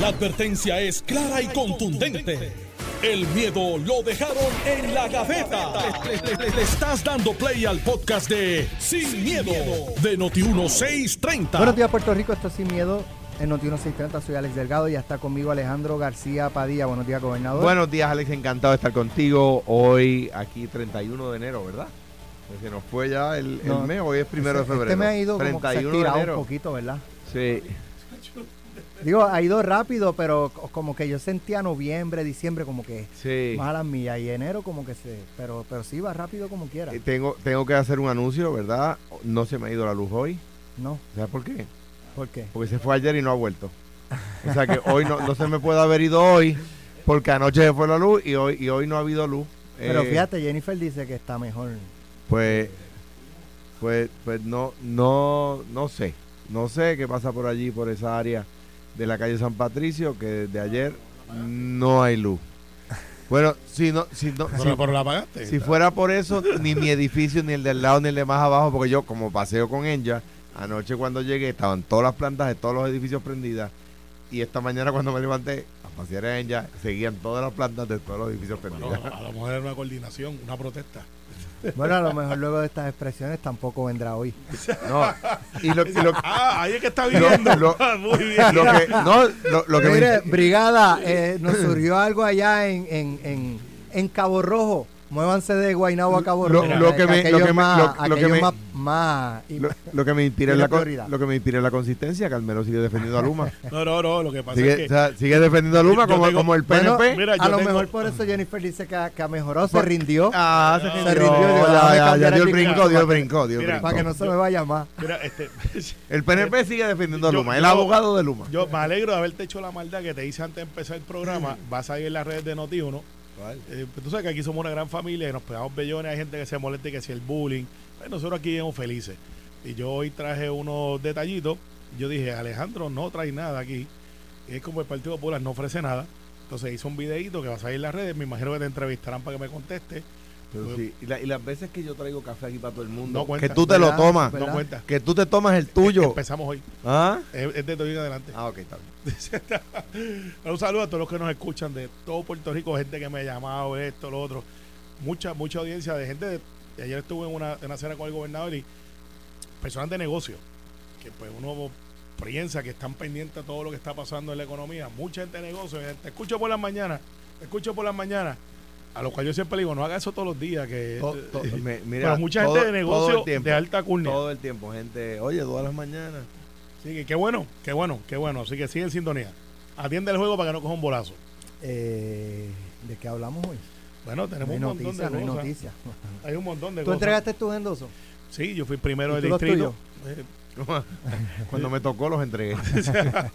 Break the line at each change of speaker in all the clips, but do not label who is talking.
La advertencia es clara y contundente. El miedo lo dejaron en la gaveta. Le, le- le- le estás dando play al podcast de Sin, miedo, de Noti1630.
Buenos días, Puerto Rico. Esto es Sin Miedo en Noti 1630. Soy Alex Delgado y ya está conmigo Alejandro García Padilla. Buenos días, gobernador.
Buenos días, Alex. Encantado de estar contigo hoy, aquí 31 de enero, ¿verdad? Pues Se nos fue ya el, el
No,
mes, hoy es primero de
Este-
febrero.
Este me ha ido como que se ha
31 de
estirado un poquito, ¿verdad?
Sí.
Digo, ha ido rápido, pero co- como que yo sentía noviembre, diciembre como que
Sí.
más a las millas y enero como que se... Pero, pero sí, va rápido como quiera.
Eh, tengo, tengo que hacer un anuncio, ¿verdad? No se me ha ido la luz hoy.
No,
¿Sabes por qué?
¿por qué?
Porque se fue ayer y no ha vuelto. O sea que hoy no, no se me puede haber ido hoy, porque anoche se fue la luz y hoy, y hoy no ha habido luz.
Pero
Eh,
fíjate, Jennifer dice que está mejor.
Pues, pues, pues no, no, no sé. No sé qué pasa por allí, por esa área de la calle San Patricio, que desde ayer no hay luz. Bueno, si no, si no, si,
Pero, pero la pagaste.
si fuera por eso, ni mi edificio, ni el del lado, ni el de más abajo, porque yo como paseo con ella, anoche cuando llegué estaban todas las plantas de todos los edificios prendidas, y esta mañana cuando me levanté a pasear en ella, seguían todas las plantas de todos los edificios
Bueno,
prendidas.
a lo mejor era una coordinación, una protesta.
Bueno, a lo mejor luego de estas expresiones tampoco vendrá hoy.
No, y lo, y lo-
Ah, ahí es que está viviendo.
lo-
Muy bien.
lo que, no, lo, lo que me-
Mire, brigada, eh, nos surgió algo allá en, en, en, en Cabo Rojo. Muévanse de Guaynabo a Cabo Rojo.
lo que me-
aquello
lo que me-
más,
lo- lo que
aquello
me-
más, más-
lo, lo que me inspira es la
prioridad.
lo que me inspira es la consistencia que Almero sigue defendiendo a Luma
No, no, no. Lo que pasa
sigue,
es que.
o sea, sigue defendiendo a Luma
Yo
como,
tengo-
como el
Bueno,
PNP
mira,
a lo
tengo-
mejor por eso Jennifer dice que que ha mejorado, se rindió.
ah se
Se
rindió,
rindió,
ya, dio
el
brinco dio el brinco dio brinco.
para que no se me vaya más.
Mira, este,
el PNP sigue defendiendo a
Yo-
Luma el abogado de Luma
yo me alegro de haberte hecho la maldad que te hice antes de empezar el programa. Vas a ir en las redes de Noti1. Eh, pues tú sabes que aquí somos una gran familia y nos pegamos bellones. Hay gente que se molesta y que si el bullying. Pues nosotros aquí somos felices. Y yo hoy traje unos detallitos. Yo dije, Alejandro no trae nada aquí. Y es como el Partido Popular no ofrece nada. Entonces hizo un videito que va a salir en las redes. Me imagino que te entrevistarán para que me conteste.
Pero sí, y, la- y las veces que yo traigo café aquí para todo el mundo
No cuenta.
que tú te lo tomas
¿Verdad?
No cuenta.
que tú te tomas el tuyo
Empezamos hoy.
¿Ah?
Es, es de hoy en adelante.
ah ok está bien
Un saludo a todos los que nos escuchan de todo Puerto Rico, gente que me ha llamado, esto, lo otro. Mucha, mucha audiencia de gente. De, ayer estuve en una, en una cena con el gobernador y personas de negocio, que pues uno piensa que están pendientes a todo lo que está pasando en la economía. Mucha gente de negocio. eh, Te escucho por las mañanas, te escucho por las mañanas. A lo cual yo siempre digo, no haga eso todos los días. que
To- to- me- mira,
Pero mucha
todo-
gente de negocio
tiempo,
de alta curnia.
todo el tiempo gente oye todas las mañanas
Sí, que qué bueno, qué bueno, qué bueno. Así que sigue en sintonía. Atiende el juego para que no coja un bolazo.
Eh, ¿De qué hablamos hoy?
Bueno,
No
tenemos
hay
un montón
noticia, no
de
hay
cosas.
noticia.
Hay un montón de
¿Tú
cosas.
entregaste tus endosos?
Sí, yo fui primero
¿Y
del
tú
distrito.
Cuando me tocó los entregué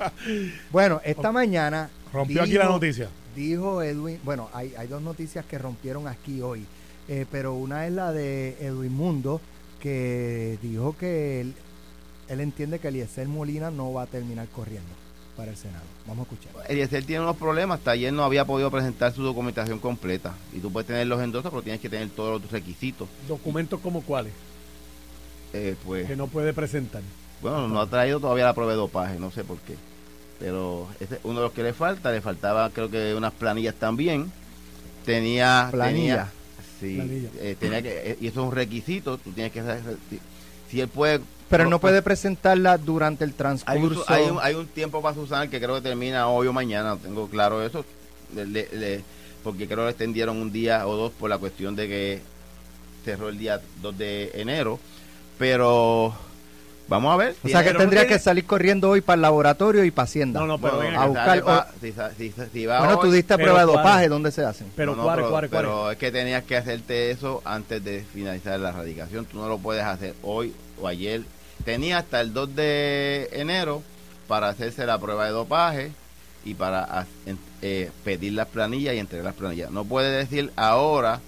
Bueno, esta mañana
rompió aquí la
Dijo-
noticia.
dijo Edwin, bueno, hay, hay dos noticias que rompieron aquí hoy, eh, pero una es la de Edwin Mundo, que dijo que él, él entiende que Eliezer Molina no va a terminar corriendo para el Senado. Vamos a escuchar.
Eliezer tiene unos problemas, hasta ayer no había podido presentar su documentación completa. Y tú puedes tener los endosos, pero tienes que tener todos los requisitos.
¿Documentos como cuáles?
Eh, pues,
Que no puede presentar.
bueno, no ha traído todavía la prueba de dopaje, no sé por qué. Pero ese es uno de los que le falta, le faltaba creo que unas planillas también. Tenía...
Planilla.
tenía- sí,
Planilla.
eh, tenía que, eh, y eso es un requisito, tú tienes que... Si él puede...
Pero no puede presentarla durante el
Hay
transcurso.
hay, un, hay un tiempo para Susana que creo que termina hoy o mañana, tengo claro eso, le- le- le- porque creo que le extendieron un día o dos por la cuestión de que cerró el día 2 de enero, pero vamos a ver.
o sea que tendría
tiene-
que salir corriendo hoy para el laboratorio y para Hacienda.
No, no, pero
bueno,
a buscar-
sale pa- si sa- si sa- si va
bueno, tú
hoy-
diste
pero
prueba de
¿cuál?
dopaje, ¿dónde se hacen?
Pero
no, no,
cuáles,
pero,
cuáles, cuáles.
pero es que tenías que hacerte eso antes de finalizar la radicación. Tú no lo puedes hacer hoy o ayer. Tenía hasta el 2 de enero para hacerse la prueba de dopaje y para eh, pedir las planillas y entregar las planillas. No puede decir ahora,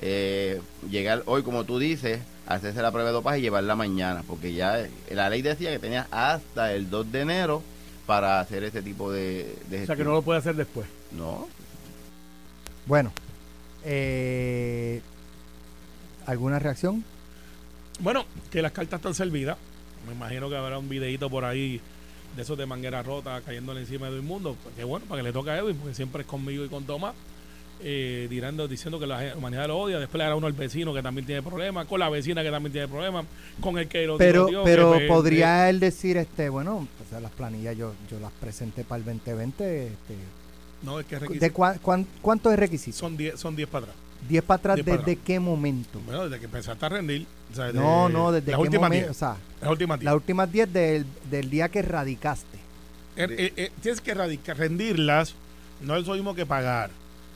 eh, llegar hoy, como tú dices, hacerse la prueba de dopaje y llevarla mañana, porque ya eh, la ley decía que tenía hasta el 2 de enero para hacer ese tipo de, de
O sea que no lo puede hacer después.
No,
Bueno, eh, ¿alguna reacción?
Bueno, que las cartas están servidas. Me imagino que habrá un videito por ahí de esos de manguera rota cayéndole encima de Edwin Pues qué bueno, para que le toque a Edwin, porque siempre es conmigo y con Tomás. Eh, dirando, diciendo que la humanidad lo odia, después le hará uno al vecino que también tiene problemas, con la vecina que también tiene problemas, con el que lo
Pero, pero
que- que-
podría él decir, este, bueno, o sea, las planillas yo, yo las presenté para el 2020. Este,
no es que es
¿de
requisito.
cua- cuán- ¿Cuánto es requisito?
son 10 son 10 para atrás.
10 para atrás,
10 para
¿desde
atrás.
qué momento?
Bueno, desde que empezaste a rendir. o sea,
No,
de-
no, desde
las
qué
últimas
momento.
10.
O sea,
Las últimas 10.
las últimas 10 del, del día que radicaste.
Er- eh, eh, tienes que radica- rendirlas, no es lo mismo que pagar.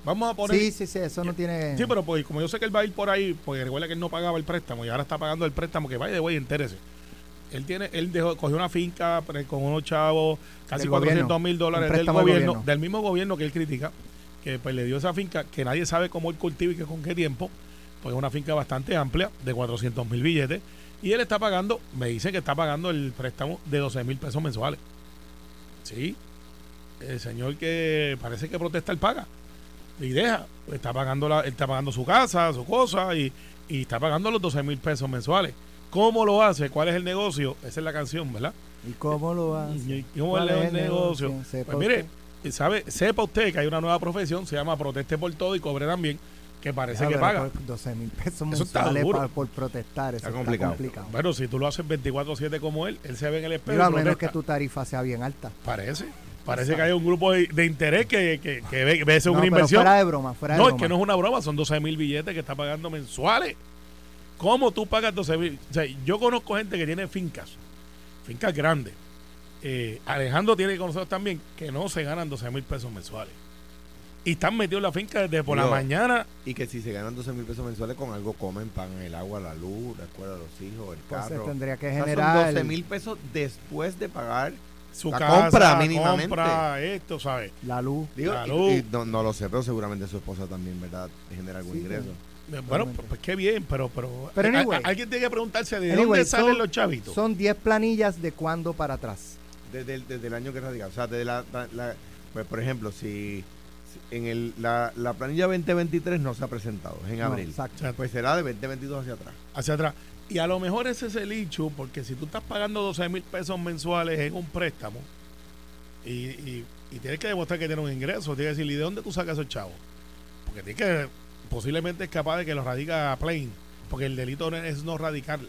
Vamos a poner.
Sí, sí, sí, eso no tiene.
Sí, pero pues, como yo sé que él va a ir por ahí, porque recuerda que él no pagaba el préstamo y ahora está pagando el préstamo, que vaya de güey, entérese. Él tiene, él dejó, cogió una finca con unos chavos, casi
Del
400
gobierno.
mil dólares del
préstamo del
gobierno,
gobierno.
del mismo gobierno que él critica, que pues le dio esa finca, que nadie sabe cómo él cultiva y que con qué tiempo, pues es una finca bastante amplia, de 400 mil billetes, y él está pagando, me dicen que está pagando el préstamo de 12 mil pesos mensuales. Sí, el señor que parece que protesta, él paga y deja. Está pagando, la, él está pagando su casa, su cosa y, y está pagando los 12 mil pesos mensuales. ¿Cómo lo hace? ¿Cuál es el negocio? Esa es la canción, ¿verdad?
¿Y cómo lo hace?
¿Y cómo
¿Cuál
es
es
el negocio?
Sepa
Pues mire. Sabe, sepa usted que hay una nueva profesión, se llama proteste por todo y cobre también, que parece que
pero
paga.
por 12 mil pesos mensuales pa- por protestar. Eso
Está
está
complicado.
complicado.
Bueno, si tú lo haces 24-7 como él, él se ve en el espejo.
Digo, a menos que tu tarifa sea bien alta.
Parece. Parece que hay un grupo de, de interés que, que, que ve, ve eso
No,
una
pero
inversión.
fuera de broma, fuera de
No, es que no es una broma, son 12 mil billetes que está pagando mensuales. ¿Cómo tú pagas 12 mil? O sea, yo conozco gente que tiene fincas, fincas grandes. Eh, Alejandro tiene que conocer también que no se ganan 12 mil pesos mensuales. Y están metidos en la finca desde por la mañana.
Y que si se ganan 12 mil pesos mensuales con algo comen, pagan el agua, la luz, la escuela de los hijos, el
Entonces
carro.
tendría que
O sea,
generar.
son 12 mil pesos después de pagar.
Su
La
casa,
compra mínimamente.
compra esto, ¿sabes?
La luz.
Digo,
La luz.
y no, no lo sé, pero seguramente su esposa también, ¿verdad? Genera algún
Sí,
ingreso.
Eh, Bueno,
Totalmente.
pues qué bien, pero... Pero,
Pero
eh, a-
anyway.
a- alguien tiene que preguntarse de
Anyway,
dónde salen
son-
los chavitos.
Son 10 planillas de cuándo para atrás.
Desde el, desde el año que radica. O sea, desde la, pues, por ejemplo, si, si en el, la, la planilla 2023 no se ha presentado, es en
No,
abril.
exacto.
Pues será de 2022 hacia atrás.
hacia atrás. Y a lo mejor ese es el hecho, porque si tú estás pagando 12 mil pesos mensuales en un préstamo y, y, y tienes que demostrar que tienes un ingreso, tienes que decir, ¿y de dónde tú sacas esos chavos? Porque tienes que, posiblemente es capaz de que los radica plain, porque el delito no es no radicarla.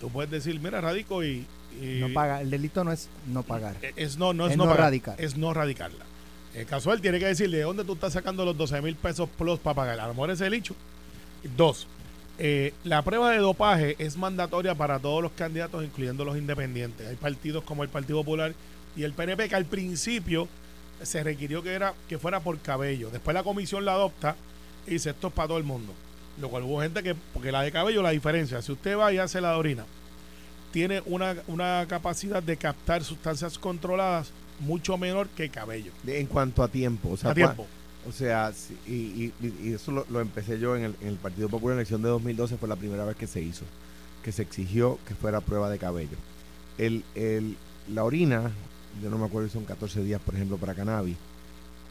Tú puedes decir, mira, radico y... y-
No paga. El delito no es no pagar.
eh, Es no, no es,
Es
no,
no
pagar,
radicar.
Es no radicarla. El casual tiene que decir de dónde tú estás sacando los 12 mil pesos plus para pagar. A lo mejor ese es el hecho. Dos, eh, la prueba de dopaje es mandatoria para todos los candidatos, incluyendo los independientes. Hay partidos como el Partido Popular y el PNP que al principio se requirió que era que fuera por cabello. Después la comisión la adopta y dice esto es para todo el mundo. Lo cual hubo gente que, porque la de cabello, la diferencia, si usted va y hace la de orina, tiene una, una capacidad de captar sustancias controladas mucho menor que cabello.
De- en cuanto a tiempo. O sea,
a tiempo.
O sea, y, y- y- y eso lo, lo empecé yo en el, en el Partido Popular en la elección de 2012, fue la primera vez que se hizo, que se exigió que fuera prueba de cabello. El, el- la orina, yo no me acuerdo si son 14 días, por ejemplo, para cannabis.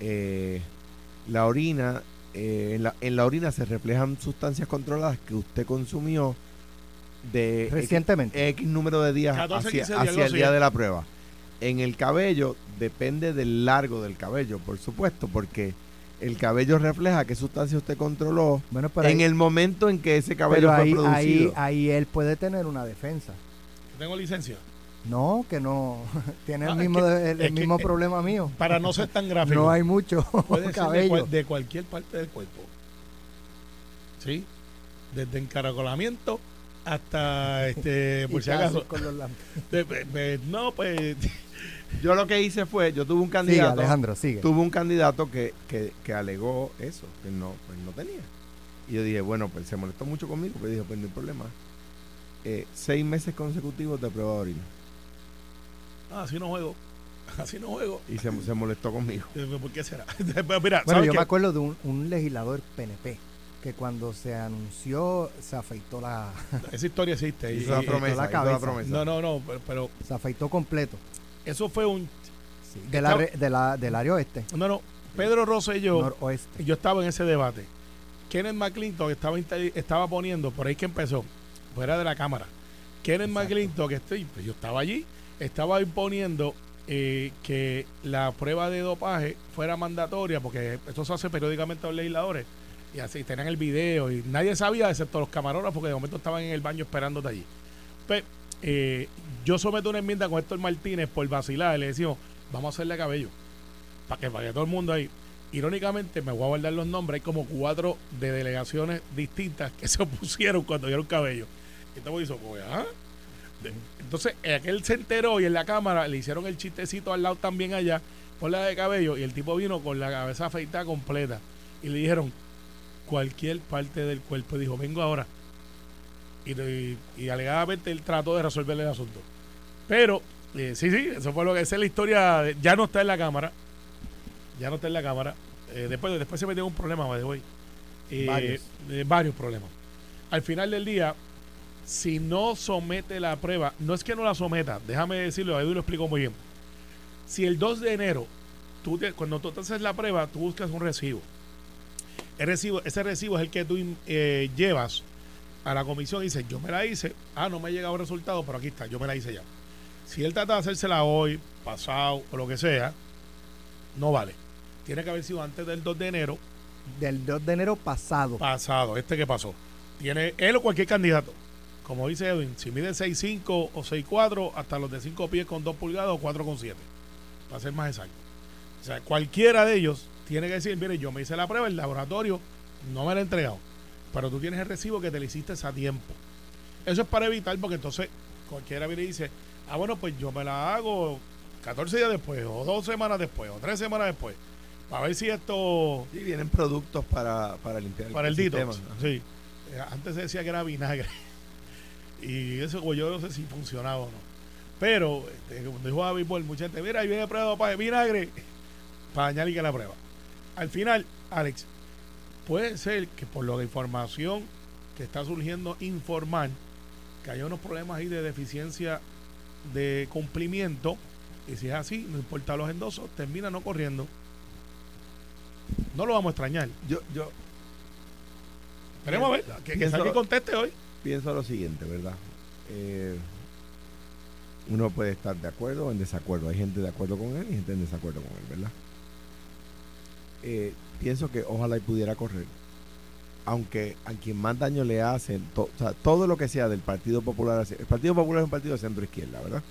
eh, la orina, eh, en, la, en la orina se reflejan sustancias controladas que usted consumió de X-
Recientemente.
X número de días
14,
hacia,
15 días,
hacia
algo
el día de la prueba. En el cabello depende del largo del cabello, por supuesto, porque el cabello refleja qué sustancia usted controló
bueno, pero
en
ahí,
el momento en que ese cabello
pero
fue
ahí, ahí,
producido.
ahí él puede tener una defensa.
Tengo licencia.
No, que no. Tiene
Ah,
el
es
mismo,
que-
el, mismo
eh,
problema mío.
Para no ser tan gráfico.
No hay mucho
Puede ser de,
cabello.
cual- de cualquier parte del cuerpo. ¿Sí? Desde encaracolamiento hasta, este, por si acaso. no, pues.
Yo lo que hice fue, yo tuve un
Sigue,
candidato,
Alejandro, sigue.
tuve un candidato que, que, que alegó eso, que no, pues no tenía. Y yo dije, bueno, pues se molestó mucho conmigo, pero dije, pues no hay problema. Eh, seis meses consecutivos de prueba de orina.
Ah, así no juego. Así no juego.
Y se, se molestó conmigo.
¿Por qué será? Mira,
Bueno,
¿sabes
yo
qué?
me acuerdo de un, un legislador PNP que cuando se anunció se afeitó la
Esa historia existe. y- y-
promesa,
la cabeza.
promesa.
no, no, no, pero, pero
se afeitó completo
eso fue un.
sí, de la,
Estaba-
re- de la- del área oeste,
No, no. Pedro Rosselló.
noroeste.
yo estaba en ese debate. Kenneth McClintock estaba, estaba poniendo, por ahí que empezó, fuera de la cámara. Kenneth. McClintock, que estoy, pues yo estaba allí, estaba imponiendo eh, que la prueba de dopaje fuera mandatoria, porque esto se hace periódicamente a los legisladores, y así tenían el video, y nadie sabía, excepto los camarógrafos, que de momento estaban en el baño esperándote allí. Pues, eh, yo someto una enmienda con Héctor Martínez por vacilar, le decimos, vamos a hacerle cabello, para que vaya todo el mundo ahí. Irónicamente, me voy a guardar los nombres, hay como cuatro de delegaciones distintas que se opusieron cuando dieron cabello. Y estamos hizo, pues, ¿ah? Entonces, aquel se enteró y en la cámara le hicieron el chistecito al lado también allá, por la de cabello, y el tipo vino con la cabeza afeitada completa. Y le dijeron cualquier parte del cuerpo. Dijo, vengo ahora. Y, y- y alegadamente él trató de resolver el asunto. Pero, eh, sí, sí, eso fue lo que esa es la historia. de- ya no está en la cámara. Ya no está en la cámara. Eh, después, después se metió un problema, the way. Eh,
Varios.
varios problemas. Al final del día, si no somete la prueba, no es que no la someta, déjame decirlo, Edu lo explicó muy bien. Si el 2 de enero, tú te- cuando tú te haces la prueba, tú buscas un recibo. El recibo ese recibo es el que tú eh, llevas a la comisión y dices, yo me la hice, ah, no me ha llegado el resultado, pero aquí está, yo me la hice ya. Si él trata de hacérsela hoy, pasado o lo que sea, no vale. Tiene que haber sido antes del 2 de enero
Del 2 de enero pasado.
pasado, este que pasó. Tiene él o cualquier candidato. Como dice Edwin, si mide 6'5 o 6'4, hasta los de 5 pies con 2 pulgadas o 4 con 7. Para ser más exacto. O sea, cualquiera de ellos tiene que decir, mire, yo me hice la prueba, el laboratorio no me la ha entregado. Pero tú tienes el recibo que te lo hiciste a tiempo. Eso es para evitar, porque entonces cualquiera viene y dice, ah, bueno, pues yo me la hago 14 días después, o dos semanas después, o tres semanas después, para ver si esto
Sí, vienen productos para, para limpiar
para el dito.
sistema.
Sí. Eh, Antes se decía que era vinagre. Y eso pues, yo no sé si funcionaba o no. Pero, este, como dijo David Bol, mucha gente, mira, ahí viene prueba para vinagre para y que la prueba. Al final, Alex, puede ser que por la información que está surgiendo informal, que haya unos problemas ahí de deficiencia de cumplimiento, y si es así, no importa los endosos, termina no corriendo. No lo vamos a extrañar.
Yo, yo
Esperemos a ver, que, que
Pienso-
salga y conteste hoy.
pienso lo siguiente, ¿verdad? Eh, uno puede estar de acuerdo o en desacuerdo. Hay gente de acuerdo con él y gente en desacuerdo con él, ¿verdad? Eh, pienso que ojalá y pudiera correr. Aunque a quien más daño le hacen, o sea, todo lo que sea del Partido Popular, el Partido Popular es un partido de centro izquierda, ¿verdad?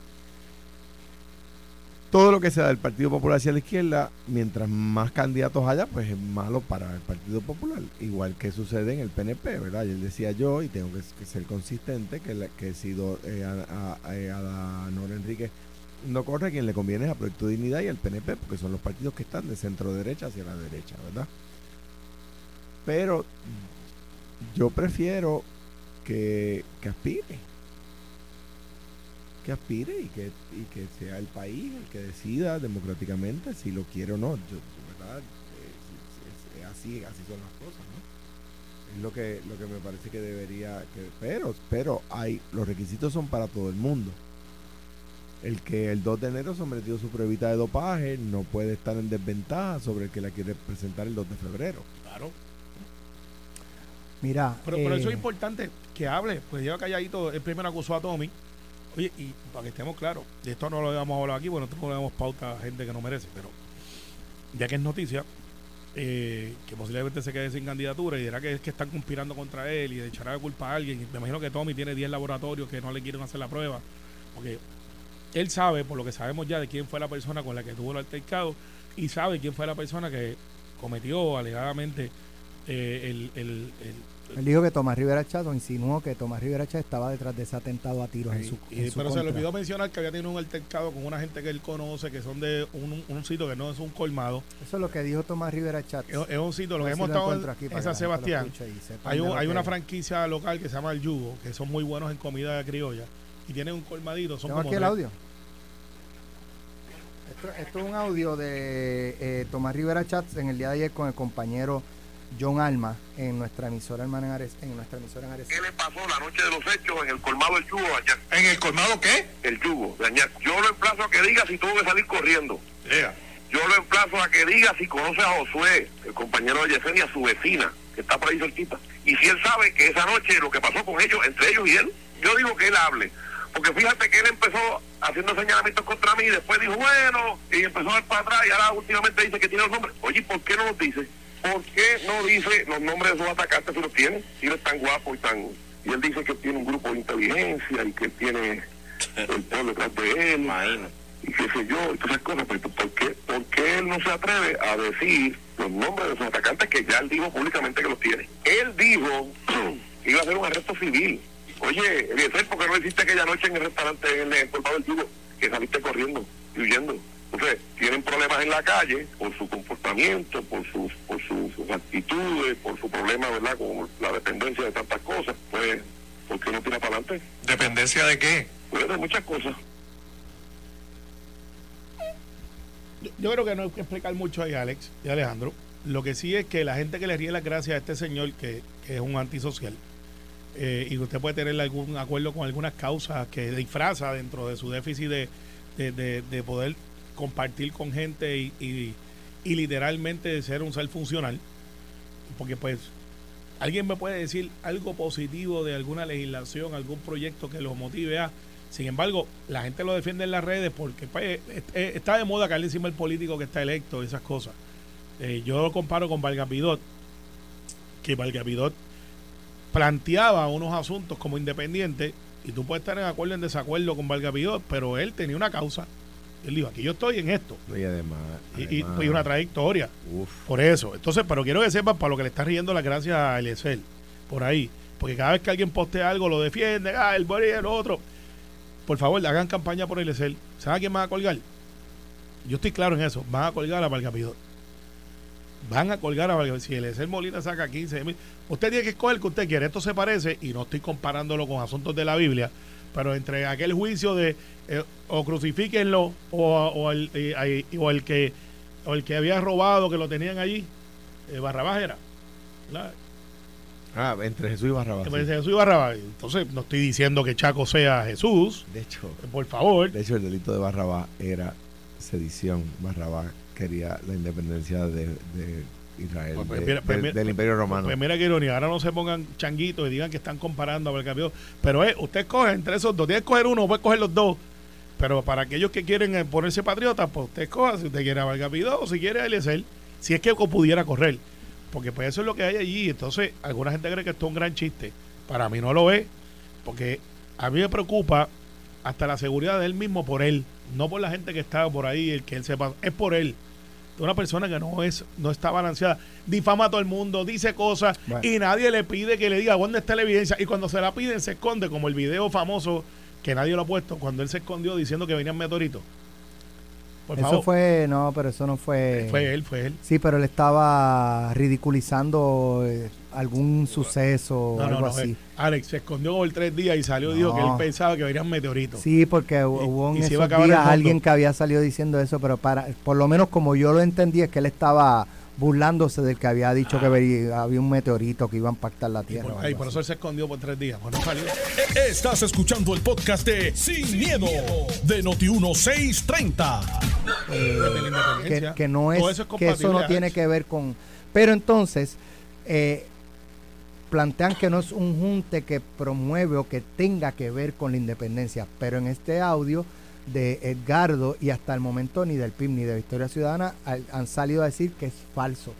Todo lo que sea del Partido Popular hacia la izquierda, mientras más candidatos haya, pues es malo para el Partido Popular. Igual que sucede en el PNP, ¿verdad? Él decía yo, y tengo que, ser consistente, que, la- que eh, a, a, eh, a Enrique no corre, quien le conviene a Proyecto Dignidad y al PNP, porque son los partidos que están de centro derecha hacia la derecha, ¿verdad? Pero yo prefiero que, que aspire. Que aspire y que, y que sea el país el que decida democráticamente si lo quiere o no. Yo, ¿verdad? Eh, es- es así, así son las cosas, ¿no? Es lo que, lo que me parece que debería. Que, pero, pero hay, los requisitos son para todo el mundo. El que el 2 de enero sometió su pruebita de dopaje no puede estar en desventaja sobre el que la quiere presentar el 2 de febrero.
Claro.
Mira,
Pero, pero eso
eh,
es importante que hable, pues lleva calladito, el primero acusó a Tommy. Oye, y para que estemos claros, y esto no lo habíamos hablado aquí, bueno, nosotros no le damos pauta a gente que no merece, pero ya que es noticia, eh, que posiblemente se quede sin candidatura y dirá que es que están conspirando contra él y le echará la culpa a alguien. Y me imagino que Tommy tiene 10 laboratorios que no le quieren hacer la prueba, porque él sabe, por lo que sabemos ya, de quién fue la persona con la que tuvo el altercado y sabe quién fue la persona que cometió alegadamente eh, el, el- el-
él dijo que Tomás Rivera Chat o insinuó que Tomás Rivera Chat estaba detrás de ese atentado a tiros en su,
Y-
en su
pero se le olvidó mencionar que había tenido un altercado con una gente que él conoce, que son de un, un- un sitio que no es un colmado.
Eso es lo que dijo Tomás Rivera Chat.
Es, es un sitio, lo que hemos estado en, San Sebastián. Hay, un- hay una franquicia local que se llama El Yugo, que son muy buenos en comida criolla. Y tienen un colmadito, son
Tengo
como
aquí el audio. Esto, esto es un audio de eh, Tomás Rivera Chats en el día de ayer con el compañero John Alma en nuestra emisora hermana en Ares, en nuestra emisora en Ares.
¿Qué le pasó la noche de los hechos en el colmado del yugo allá?
¿En el colmado qué?
El yugo, de Añac. Yo lo emplazo a que diga si tuvo que salir corriendo. Yo lo emplazo a que diga si conoce a Josué, el compañero de Yesenia, su vecina, que está por ahí cerquita. Y si él sabe que esa noche lo que pasó con ellos, entre ellos y él, yo digo que él hable. Porque fíjate que él empezó haciendo señalamientos contra mí, y después dijo, bueno, y empezó a ver para atrás, y ahora últimamente dice que tiene los nombres. Oye, ¿por qué no los dice? ¿Por qué no dice los nombres de sus atacantes si los tiene? Si él es tan guapo y tan... Y él dice que tiene un grupo de inteligencia y que tiene el pueblo detrás de él y qué sé yo, y todas esas cosas, pero ¿por qué, ¿por qué él no se atreve a decir los nombres de sus atacantes que ya él dijo públicamente que los tiene? Él dijo que iba a hacer un arresto civil. Oye, Eliezer, ¿por qué no hiciste aquella noche en el restaurante en el Colmado del Tubo? Que saliste corriendo y huyendo. Entonces, tienen problemas en la calle por su comportamiento, por sus, por sus, sus actitudes, por su problema, ¿verdad? Con la dependencia de tantas cosas. Pues, ¿por qué no tira para adelante?
¿Dependencia de qué?
Pues de muchas cosas.
Yo, yo creo que no hay que explicar mucho ahí, Alex y Alejandro. Lo que sí es que la gente que le ríe las gracias a este señor, que, que es un antisocial, eh, y usted puede tener algún acuerdo con algunas causas que disfraza dentro de su déficit de, de, de- de poder compartir con gente y, y- literalmente de ser un ser funcional. Porque pues alguien me puede decir algo positivo de alguna legislación, algún proyecto que lo motive a... Sin embargo, la gente lo defiende en las redes porque pues, es- es- está de moda caer encima el político que está electo esas cosas. Eh, yo lo comparo con Valgapidot, que Valgapidot planteaba unos asuntos como independiente y tú puedes estar en acuerdo en desacuerdo con Valgapidot, pero él tenía una causa. Él dijo, aquí yo estoy en esto.
Y además.
Y, una trayectoria.
Uf.
Por eso. Entonces, pero quiero que sepan para lo que le está riendo las gracias a Eliezer. Por ahí. Porque cada vez que alguien postea algo, lo defiende. Ah, el Boris y el otro. Por favor, hagan campaña por Eliezer. ¿Saben a quién van a colgar? Yo estoy claro en eso. Van a colgar a Valgapidot. Van a colgar a Valgapidot. Si Eliezer Molina saca 15 mil. Usted tiene que escoger el que usted quiere. Esto se parece, y no estoy comparándolo con asuntos de la Biblia, pero entre aquel juicio de eh, o crucifíquenlo o, o el, eh, o el que o el que había robado que lo tenían allí eh, Barrabás era ¿verdad?
Ah, entre Jesús y Barrabás. Sí.
Jesús y Barrabás entonces no estoy diciendo que Chaco sea Jesús
De hecho,
por favor
de hecho, el delito de Barrabás era sedición. Barrabás quería la independencia de, de Israel,
Pues, pues,
de-
mira, pues,
del- Imperio Romano.
Pues mira qué ironía, ahora no se pongan changuitos y digan que están comparando a Valcapio. Pero eh, usted coge entre esos dos, tiene que coger uno, puede coger los dos. Pero para aquellos que quieren eh, ponerse patriotas, pues usted coja si usted quiere a Valcapio o si quiere a Eliezer, si es que pudiera correr. Porque pues eso es lo que hay allí. Entonces, alguna gente cree que esto es un gran chiste. Para mí no lo es, porque a mí me preocupa hasta la seguridad de él mismo por él, no por la gente que está por ahí, el que él sepa, es por él. De una persona que no es no está balanceada, difama a todo el mundo, dice cosas
Bueno.
y nadie le pide que le diga dónde está la evidencia y cuando se la piden se esconde como el video famoso que nadie lo ha puesto cuando él se escondió diciendo que venían meteoritos. Por
Eso
favor,
fue, no, pero eso no fue.
fue él, fue él.
Sí, pero él estaba ridiculizando eh, algún suceso o
No, no,
algo
no,
así.
eh, Alex se escondió por tres días y salió y dijo
No.
que él pensaba que venían meteoritos.
Sí, porque
Y-
hubo en
y se iba a
esos días alguien que había salido diciendo eso, pero para, por lo menos como yo lo entendí es que él estaba burlándose del que había dicho que veía- había un meteorito que iba a impactar la
Ah. Y
Tierra.
por,
o
ay, por
así.
eso él se escondió por tres días. Bueno, salió.
Estás escuchando el podcast de Sin, miedo, de Noti1630.
Eh, que, no
Todo
es,
eso es
que eso no tiene que ver con pero entonces eh, plantean que no es un junte que promueve o que tenga que ver con la independencia pero en este audio de Edgardo y hasta el momento ni del PIB ni de Victoria Ciudadana han salido a decir que es falso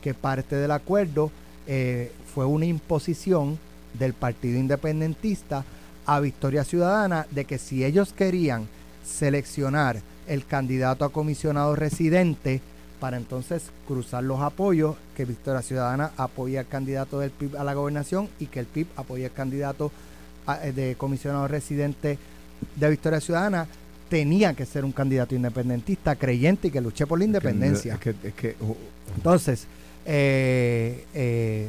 que parte del acuerdo eh, fue una imposición del Partido Independentista a Victoria Ciudadana de que si ellos querían seleccionar el candidato a comisionado residente para entonces cruzar los apoyos, que Victoria Ciudadana apoya al candidato del PIB a la gobernación y que el PIB apoya al candidato eh, de comisionado residente de Victoria Ciudadana, tenía que ser un candidato independentista creyente y que luche por la independencia.
Es que, es que,
Entonces, eh, eh,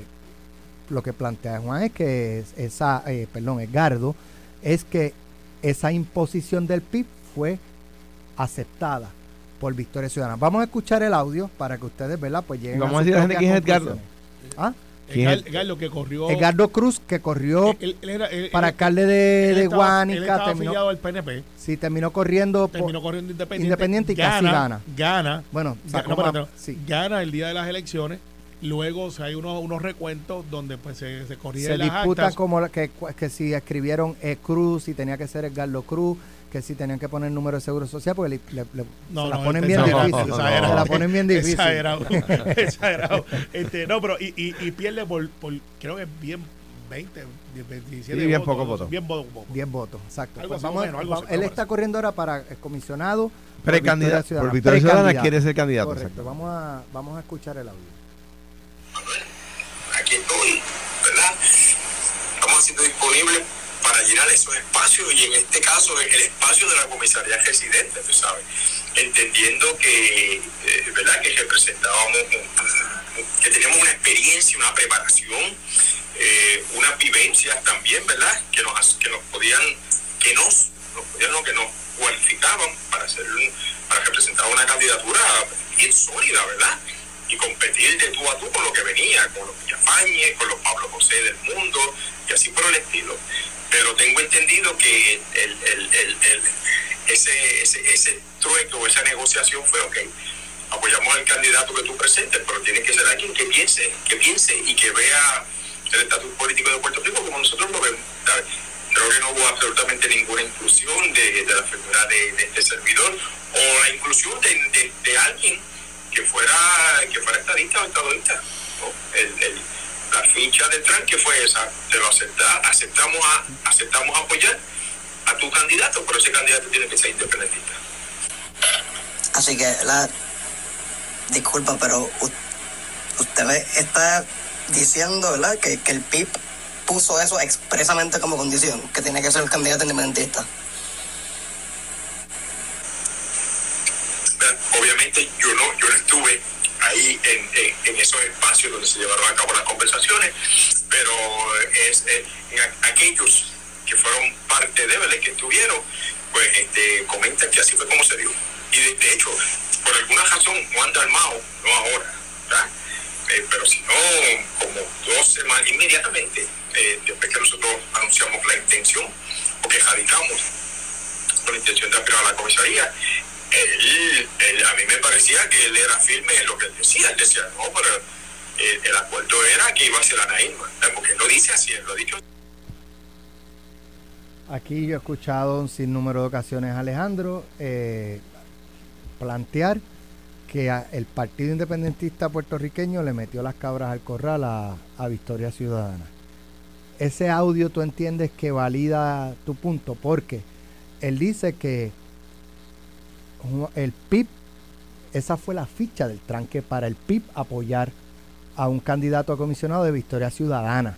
lo que plantea Juan es que es- esa, eh, perdón, Edgardo, es que esa imposición del PIB fue aceptada por Victoria Ciudadana. Vamos a escuchar el audio para que ustedes, ¿verdad? Pues lleguen
Vamos a decir a la gente quién es Edgardo.
¿Ah?
¿Quién es?
Edgar, Edgar, lo que corrió.
Edgardo Cruz, que corrió
él- él era- él-
para alcalde de,
él
de
estaba-
Guánica, terminó,
afiliado al PNP.
sí, terminó corriendo
Terminó corriendo independiente.
Independiente y casi gana.
Gana.
bueno,
Ga-
sacó
no, no.
sí.
Gana el día de las elecciones. Luego o sea, hay unos, unos recuentos donde pues se, se corrían
se
las
disputa
actas.
como la- que, que si escribieron eh, Cruz y tenía que ser Edgardo Cruz que si tenían que poner el número de seguro social porque le, le- le-
No,
se la
no,
ponen
este-
bien
no,
difícil.
exagerado.
Se la ponen bien difícil.
Exagerado, exagerado. Este, no, pero y, y, y pierde por, por, creo que bien 20, 27
Sí, bien
votos,
pocos votos.
Bien votos.
10 votos, exacto. Pues vamos a-
menos,
vamos- él está corriendo ahora para el comisionado.
Precandidato. Por Victoria Ciudadana quiere ser candidato.
Correcto, vamos a, vamos a escuchar el audio.
aquí estoy, ¿verdad? Estamos haciendo disponible para llenar esos espacios y en este caso el espacio de la comisaría residente, tú sabes, entendiendo que, eh, ¿verdad? Que representábamos, que teníamos una experiencia, una preparación, eh, unas vivencias también, ¿verdad? Que nos, que nos podían, que nos, nos podían, que nos cualificaban para hacer para representar una candidatura bien sólida, ¿verdad? y competir de tú a tú con lo que venía, con los Villafañez, con los Pablo José del mundo y así por el estilo. Entendido que el, el- el- ese, ese, ese trueque o esa negociación fue, ok, apoyamos al candidato que tú presentes, pero tiene que ser alguien que piense, que piense y que vea el estatus político de Puerto Rico como nosotros lo vemos. Creo que no hubo absolutamente ninguna inclusión de, la figura de, este servidor o la inclusión de, de- alguien que fuera que fuera estadista o estadista. ¿no? El- el- la ficha del tranque fue esa, te lo acepta, aceptamos a, aceptamos apoyar a tu candidato, pero ese candidato tiene que ser independentista.
Así que, la disculpa, pero usted está diciendo, ¿verdad? Que, que el PIB puso eso expresamente como condición, que tiene que ser el candidato independentista.
Obviamente yo no, yo no estuve ahí en, en- en esos espacios donde se llevaron a cabo las conversaciones, pero es eh, aquellos que fueron parte de ¿verdad? que estuvieron, pues este, comentan que así fue como se dio. Y de, hecho, por alguna razón, Juan Dalmao, no ahora. Eh, pero si no, como dos semanas inmediatamente, eh, después que nosotros anunciamos la intención, o que radicamos con la intención de aspirar a la comisaría, él, él- a mí me parecía que él era firme en lo que él decía. Él decía, no, pero eh, el acuerdo era que iba a ser ¿verdad? porque él lo dice así, él lo ha dicho
Aquí yo he escuchado un sinnúmero de ocasiones a Alejandro eh, plantear que el Partido Independentista puertorriqueño le metió las cabras al corral a, a Victoria Ciudadana. Ese audio tú entiendes que valida tu punto, porque él dice que el PIB, esa fue la ficha del tranque para el PIB apoyar a un candidato a comisionado de Victoria Ciudadana,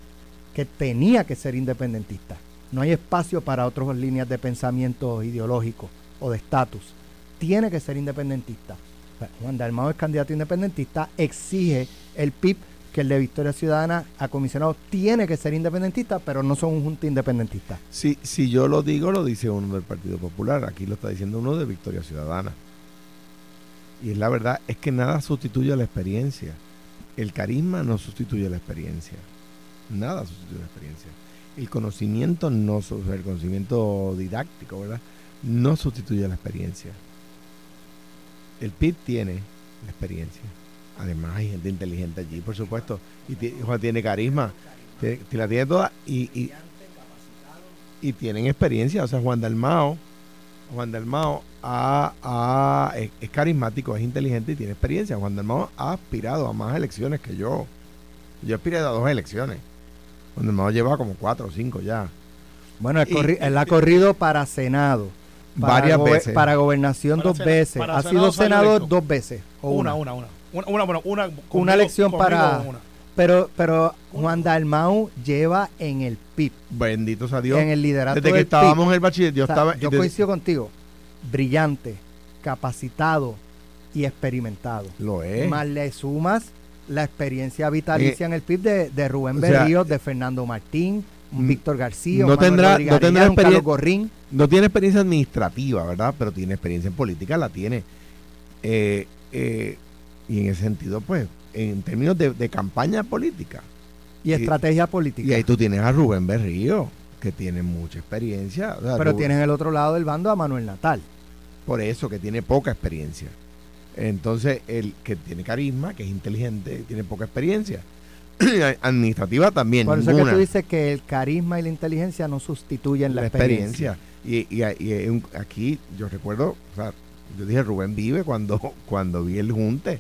que tenía que ser independentista. No hay espacio para otras líneas de pensamiento ideológico o de estatus. Tiene que ser independentista. Juan Dalmao es candidato independentista, exige el PIB que el de Victoria Ciudadana a comisionado tiene que ser independentista, pero no son un junta independentista.
Si, si yo lo digo, lo dice uno del Partido Popular. Aquí lo está diciendo uno de Victoria Ciudadana. Y la verdad, es que nada sustituye a la experiencia. El carisma no sustituye a la experiencia. Nada sustituye a la experiencia. El conocimiento no, el conocimiento didáctico, ¿verdad? No sustituye a la experiencia. El PIB tiene la experiencia. Además hay gente inteligente allí, por supuesto. Y Juan tiene carisma. Tiene- la tiene toda y, y, y tienen experiencia. O sea, Juan Dalmao, Juan Dalmao ha- ha- es, es carismático, es inteligente y tiene experiencia. Juan Dalmao ha aspirado a más elecciones que yo. Yo aspiré a dos elecciones. Juan Dalmao lleva como cuatro o cinco ya.
Bueno, él,
Y-
corri- él ha corrido para Senado, para,
Varias veces.
para gobernación
Para
dos veces, ha
Senado
sido senador
electo.
dos veces. O
Una,
una,
una, una. Una, una, bueno, una, conmigo-
Una
conmigo
para-
una.
Pero, pero Juan Dalmau lleva en el PIB,
Bendito sea Dios.
en el liderato
Desde que
del
estábamos en el bachiller, yo
O sea,
estaba.
yo
desde-
coincido contigo, brillante, capacitado y experimentado.
Lo es.
Más le sumas la experiencia vitalicia
Eh,
en el PIB de, de Rubén
o sea,
Berríos, de Fernando Martín,
mm,
Víctor García,
no
Manuel
tendrá- no tendrá
Arellano, un Carlos
experien-
Gorrín.
No tiene experiencia administrativa, ¿verdad? Pero tiene experiencia en política, la tiene. Eh, eh, y en ese sentido, pues, en términos de, de campaña política.
y
Y-
estrategia política.
Y ahí tú tienes a Rubén Berrío, que tiene mucha experiencia. O sea,
Pero
Rubén-
tienes en el otro lado del bando a Manuel Natal.
Por eso, que tiene poca experiencia. Entonces, el que tiene carisma, que es inteligente, tiene poca experiencia. Administrativa también,
Por eso es que
ninguna.
tú dices que el carisma y la inteligencia no sustituyen la,
la
experiencia.
experiencia. Y, y, y aquí yo recuerdo, o sea, yo dije Rubén vive cuando, cuando vi el junte,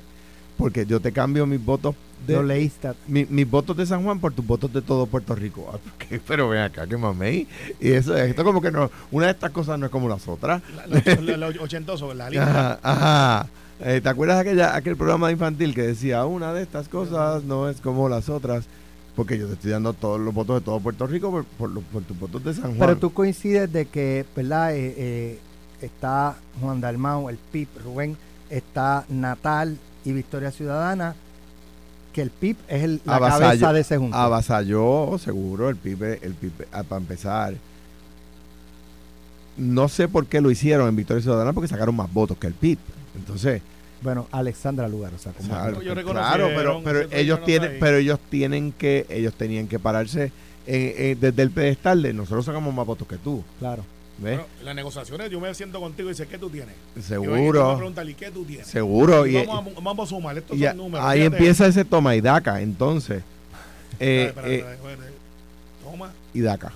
porque yo te cambio mis votos de,
leíste.
mi- mis votos de San Juan por tus votos de todo Puerto Rico. Ah, ¿qué? Pero ven acá, que mamey. Y eso, esto como que no, una de estas cosas no es como las otras.
La, la- la- la ochentoso, la lista.
Ajá, ajá. Eh, ¿Te acuerdas de aquella, aquel programa infantil que decía una de estas cosas no es como las otras? Porque yo te estoy dando todos los votos de todo Puerto Rico por, por, los- por tus votos de San Juan.
Pero tú coincides de que, ¿verdad? Eh, eh, está Juan Dalmau, el PIB, Rubén, está Natal y Victoria Ciudadana, que el PIB es el, la
Avasalló-
cabeza de ese junto.
Avasalló, seguro, el PIB, el PIB ah, para empezar. No sé por qué lo hicieron en Victoria Ciudadana, porque sacaron más votos que el PIB. Entonces,
Bueno, Alexandra Lugar, o sea, como
Claro,
Yo
claro, pero, pero ellos tienen,
ahí.
pero ellos tienen que, ellos tenían que pararse en- en- desde el pedestal de nosotros sacamos más votos que tú,
claro.
Las negociaciones yo me siento contigo y dice, ¿qué tú tienes? Y voy- y tú me
seguro,
¿y qué tú tienes?
seguro.
Y
Y,
vamos, a, vamos a sumar, estos son números.
ahí
fíjate.
empieza ese toma y daca, entonces. Eh,
Espérate,
eh.
Toma,
y daca.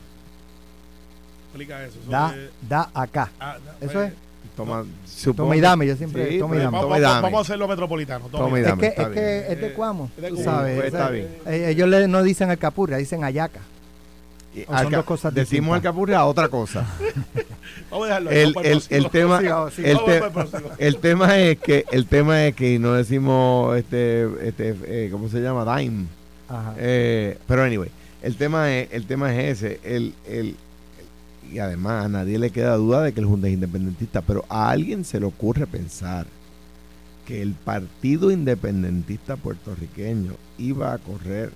explica eso.
Da,
es-
da acá.
ah, da-
Eso
pues,
es.
Toma,
Toma y dame, yo siempre
Sí,
toma y dame.
Vamos,
dame.
a hacerlo metropolitano. Toma,
Toma y
y
Es
dame,
que, es, que es de
Eh,
Cuamo,
es de
tú
Cuamo,
sabes.
pues,
o sea,
está bien.
eh, ellos le, no dicen Alcapurria, dicen Ayaca. O son
alca-
dos cosas
decimos
distintas.
alcapurria otra cosa.
Vamos a dejarlo
el, el, el tema, el,
el
es que el tema es que no decimos este este eh, cómo se llama dime
Ajá.
Eh, pero anyway, el tema es, el tema es ese. El, el, y además a nadie le queda duda de que el Junta es independentista, pero a alguien se le ocurre pensar que el partido independentista puertorriqueño iba a correr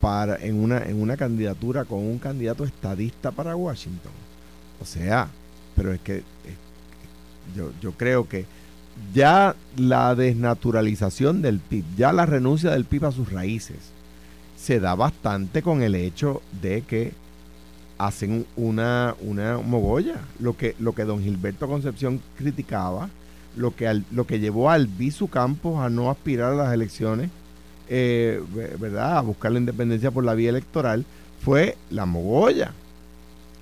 para en una en una candidatura con un candidato estadista para Washington. O sea, pero es que yo, yo creo que ya la desnaturalización del PIB, ya la renuncia del PIB a sus raíces, se da bastante con el hecho de que hacen una, una mogolla. Lo que, lo que don Gilberto Concepción criticaba, lo que, al- lo que llevó a Albizu Campos a no aspirar a las elecciones, eh, ve- ¿verdad? A buscar la independencia por la vía electoral, fue la mogolla.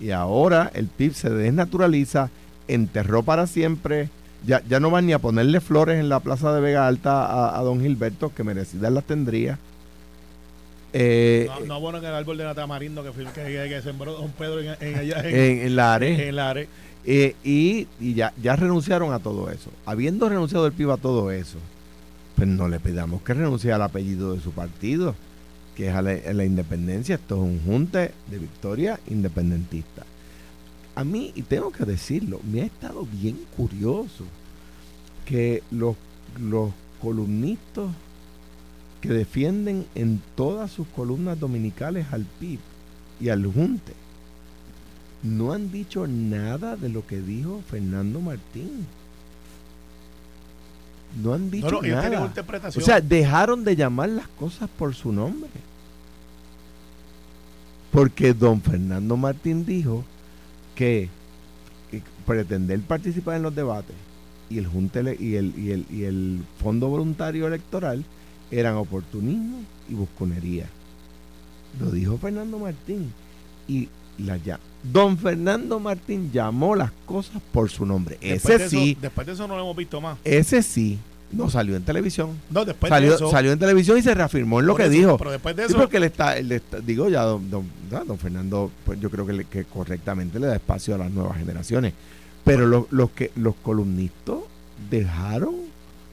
Y ahora el PIB se desnaturaliza, enterró para siempre. Ya, ya no van ni a ponerle flores en la plaza de Vega Alta a, a don Gilberto, que merecidas las tendría. Eh,
No, no bueno en el árbol de la tamarindo que, que, que- que sembró don Pedro en, en, allá en,
en, en la ARE. Eh, y y ya, ya renunciaron a todo eso. Habiendo renunciado el PIB a todo eso, pues no le pidamos que renuncie al apellido de su partido, que es la, la independencia. Esto es un junte de victoria independentista. A mí, y tengo que decirlo, me ha estado bien curioso que los, los columnistas que defienden en todas sus columnas dominicales al PIB y al junte no han dicho nada de lo que dijo Fernando Martín. No han dicho
No, ellos
nada.
interpretación.
O sea, dejaron de llamar las cosas por su nombre. Porque don Fernando Martín dijo que, pretender participar en los debates y el, y, el, y, el, y el Fondo Voluntario Electoral eran oportunismo y busconería. Lo dijo Fernando Martín. Y la ya. Don Fernando Martín llamó las cosas por su nombre.
después de
Ese
eso-
sí,
después de eso no lo hemos visto más.
ese sí, no salió en televisión.
No, después de
Salió,
eso.
salió en televisión y se reafirmó en lo que
eso,
dijo.
Pero después de
Sí,
eso.
porque él está, digo ya, don, don- ya, don Fernando, pues yo creo que, le- que correctamente le da espacio a las nuevas generaciones. Pero los, los que los columnistas dejaron,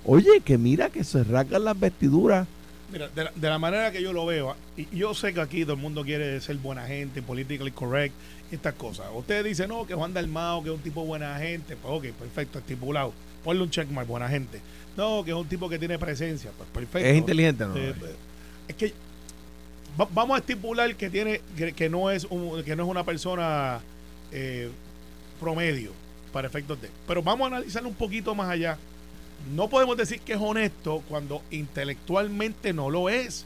oye, que mira que se rasgan las vestiduras.
Mira, de la, de la manera que yo lo veo, y yo sé que aquí todo el mundo quiere ser buena gente, politically correct, estas cosas. Ustedes dicen, no, que Juan Dalmao, que es un tipo buena gente, pues ok, perfecto, estipulado. Ponle un checkmark, buena gente. No, que es un tipo que tiene presencia, pues perfecto.
Es inteligente, ¿no?
Eh, es que va- vamos a estipular que tiene que, que no es un, que no es una persona eh, promedio para efectos de pero vamos a analizarlo un poquito más allá no podemos decir que es honesto cuando intelectualmente no lo es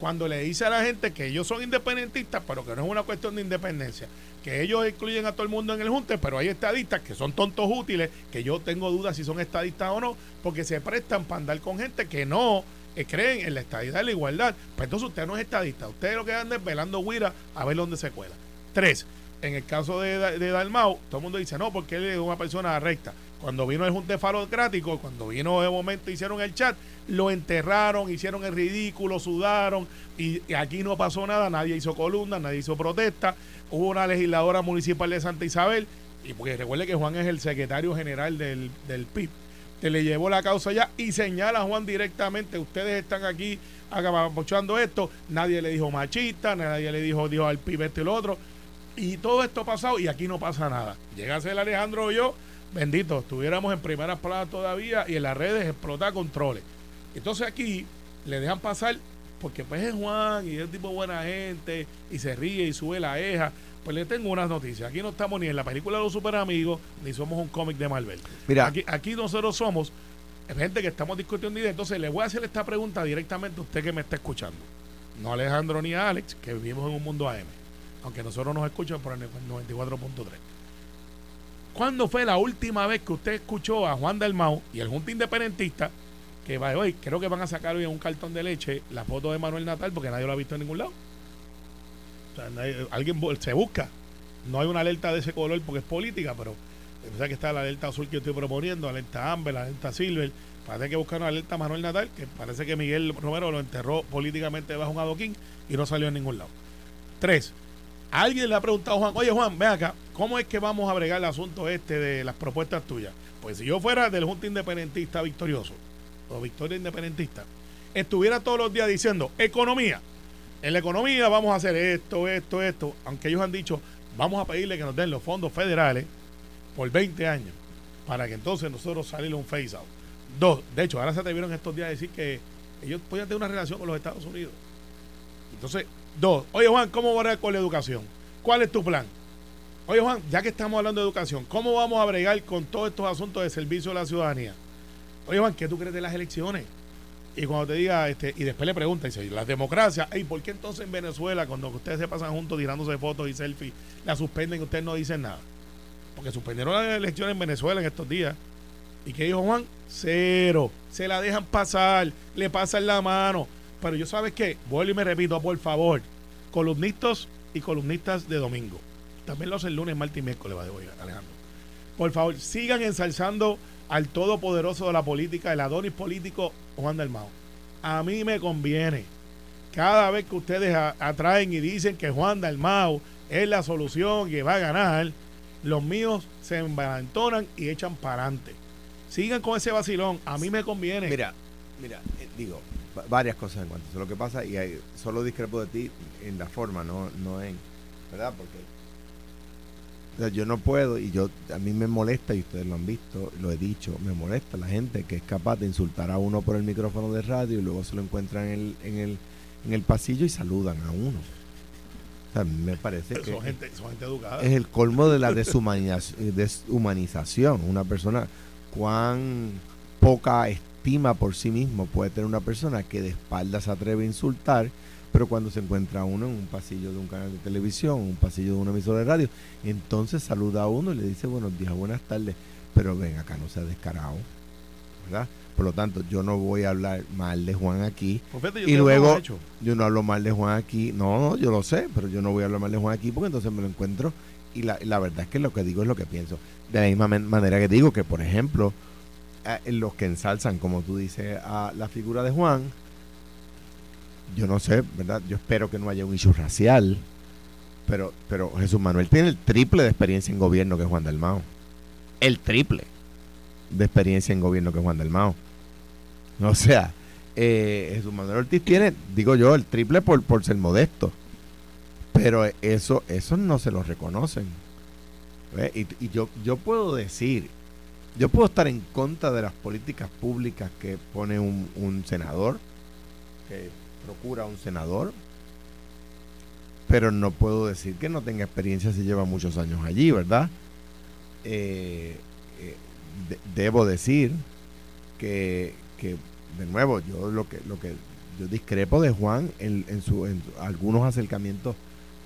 cuando le dice a la gente que ellos son independentistas pero que no es una cuestión de independencia que ellos incluyen a todo el mundo en el junte pero hay estadistas que son tontos útiles que yo tengo dudas si son estadistas o no porque se prestan para andar con gente que no eh, creen en la estadidad y la igualdad. Pues entonces usted no es estadista. Usted lo que anda es velando guira a ver dónde se cuela. Tres, en el caso de, de Dalmau, todo el mundo dice, no, porque él es una persona recta. Cuando vino el Junte Falocrático, cuando vino de momento, hicieron el chat, lo enterraron, hicieron el ridículo, sudaron, y, aquí no pasó nada, nadie hizo columna, nadie hizo protesta. Hubo una legisladora municipal de Santa Isabel, y porque recuerde que Juan es el secretario general del, del PIB, que le llevó la causa ya y señala a Juan directamente, ustedes están aquí agabapochando esto, nadie le dijo machista, nadie le dijo, dijo al PIB esto y lo otro, y todo esto ha pasado y aquí no pasa nada. Llega a ser Alejandro y yo, bendito, estuviéramos en primeras plazas todavía y en las redes explota controles. Entonces aquí le dejan pasar porque pues es Juan y es tipo buena gente y se ríe y sube la eja. Pues le tengo unas noticias. Aquí no estamos ni en la película de los super amigos, ni somos un cómic de Marvel.
Mira.
Aquí, aquí nosotros somos gente que estamos discutiendo ideas. Entonces le voy a hacer esta pregunta directamente a usted que me está escuchando. No a Alejandro ni a Alex, que vivimos en un mundo AM. Aunque nosotros nos escuchan por el 94.3. ¿Cuándo fue la última vez que usted escuchó a Juan Dalmau y el Junta Independentista que va hoy, creo que van a sacar hoy en un cartón de leche la foto de Manuel Natal porque nadie lo ha visto en ningún lado? O sea, alguien se busca. No hay una alerta de ese color porque es política, pero que está la alerta azul que yo estoy proponiendo, alerta Amber, la alerta Silver. Parece que buscar una alerta Manuel Natal, que parece que Miguel Romero lo enterró políticamente bajo un adoquín y no salió en ningún lado. Tres, alguien le ha preguntado a Juan, oye Juan, ve acá, ¿cómo es que vamos a bregar el asunto este de las propuestas tuyas? Pues si yo fuera del Junta Independentista victorioso, o Victoria Independentista, estuviera todos los días diciendo, economía, en la economía vamos a hacer esto, esto, esto, aunque ellos han dicho, vamos a pedirle que nos den los fondos federales por 20 años, para que entonces nosotros salir un phase out. Dos, de hecho, ahora se atrevieron estos días a decir que ellos podían tener una relación con los Estados Unidos. Entonces, dos, oye Juan, ¿cómo va a con la educación? ¿Cuál es tu plan? Oye Juan, ya que estamos hablando de educación, ¿cómo vamos a bregar con todos estos asuntos de servicio a la ciudadanía? Oye Juan, ¿qué tú crees de las elecciones? Y cuando te diga, este, y después le pregunta, dice, la democracia, ¿y por qué entonces en Venezuela, cuando ustedes se pasan juntos tirándose fotos y selfies, la suspenden y ustedes no dicen nada? Porque suspendieron las elecciones en Venezuela en estos días. ¿Y qué dijo Juan? Cero. Se la dejan pasar, le pasan la mano. Pero yo, ¿sabes qué? Vuelvo y me repito, por favor, columnistas y columnistas de domingo. También lo hacen lunes, martes y miércoles, va de hoy, Alejandro. Por favor, sigan ensalzando al todopoderoso de la política, el Adonis político Juan del Mao. A mí me conviene. Cada vez que ustedes atraen y dicen que Juan Dalmau es la solución que va a ganar, los míos se envalentonan y echan para adelante. Sigan con ese vacilón. A mí me conviene.
Mira, mira, eh, digo, va- varias cosas en cuanto a eso. Lo que pasa, y hay- solo discrepo de ti en la forma, no, no en. ¿Verdad? Porque. O sea, yo no puedo, y yo a mí me molesta, y ustedes lo han visto, lo he dicho, me molesta la gente que es capaz de insultar a uno por el micrófono de radio y luego se lo encuentran en el, en el, en el pasillo y saludan a uno. O sea, a mí me parece que
son, gente, son gente educada.
es el colmo de la deshumaniz- deshumanización. Una persona, cuán poca estima por sí mismo puede tener una persona que de espaldas se atreve a insultar, pero cuando se encuentra uno en un pasillo de un canal de televisión, un pasillo de una emisora de radio, entonces saluda a uno y le dice buenos días, buenas tardes, pero ven acá, no sea descarado, ¿verdad? Por lo tanto, yo no voy a hablar mal de Juan aquí.
Pues fíjate,
Y luego, yo no hablo mal de Juan aquí. No, no, yo lo sé, pero yo no voy a hablar mal de Juan aquí porque entonces me lo encuentro. Y la, la verdad es que lo que digo es lo que pienso. De la misma man- manera que digo que, por ejemplo, a- los que ensalzan, como tú dices, a la figura de Juan, yo no sé, ¿verdad? Yo espero que no haya un issue racial. Pero, pero Jesús Manuel tiene el triple de experiencia en gobierno que Juan Dalmao. El triple de experiencia en gobierno que Juan Dalmao. O sea, eh, Jesús Manuel Ortiz tiene, digo yo, el triple por, por ser modesto. Pero eso, eso no se lo reconocen. Y, y yo, yo puedo decir, yo puedo estar en contra de las políticas públicas que pone un, un senador, que procura un senador, pero no puedo decir que no tenga experiencia si lleva muchos años allí, ¿verdad? Eh, eh, de- debo decir que, que, de nuevo, yo lo que, lo que yo discrepo de Juan en, en, su, en algunos acercamientos